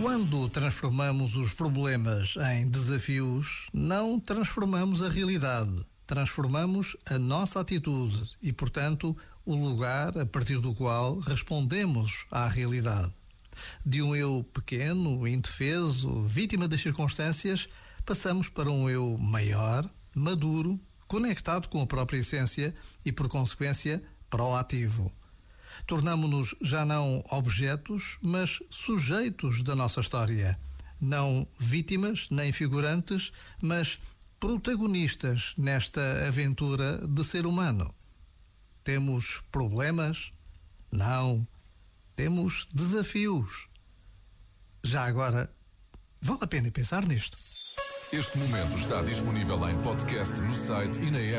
Quando transformamos os problemas em desafios, não transformamos a realidade, transformamos a nossa atitude e, portanto, o lugar a partir do qual respondemos à realidade. De um eu pequeno, indefeso, vítima das circunstâncias, passamos para um eu maior, maduro, conectado com a própria essência e, por consequência, proativo tornamo-nos já não objetos, mas sujeitos da nossa história. Não vítimas nem figurantes, mas protagonistas nesta aventura de ser humano. Temos problemas? Não. Temos desafios. Já agora, vale a pena pensar nisto. Este momento está disponível em podcast no site e na app.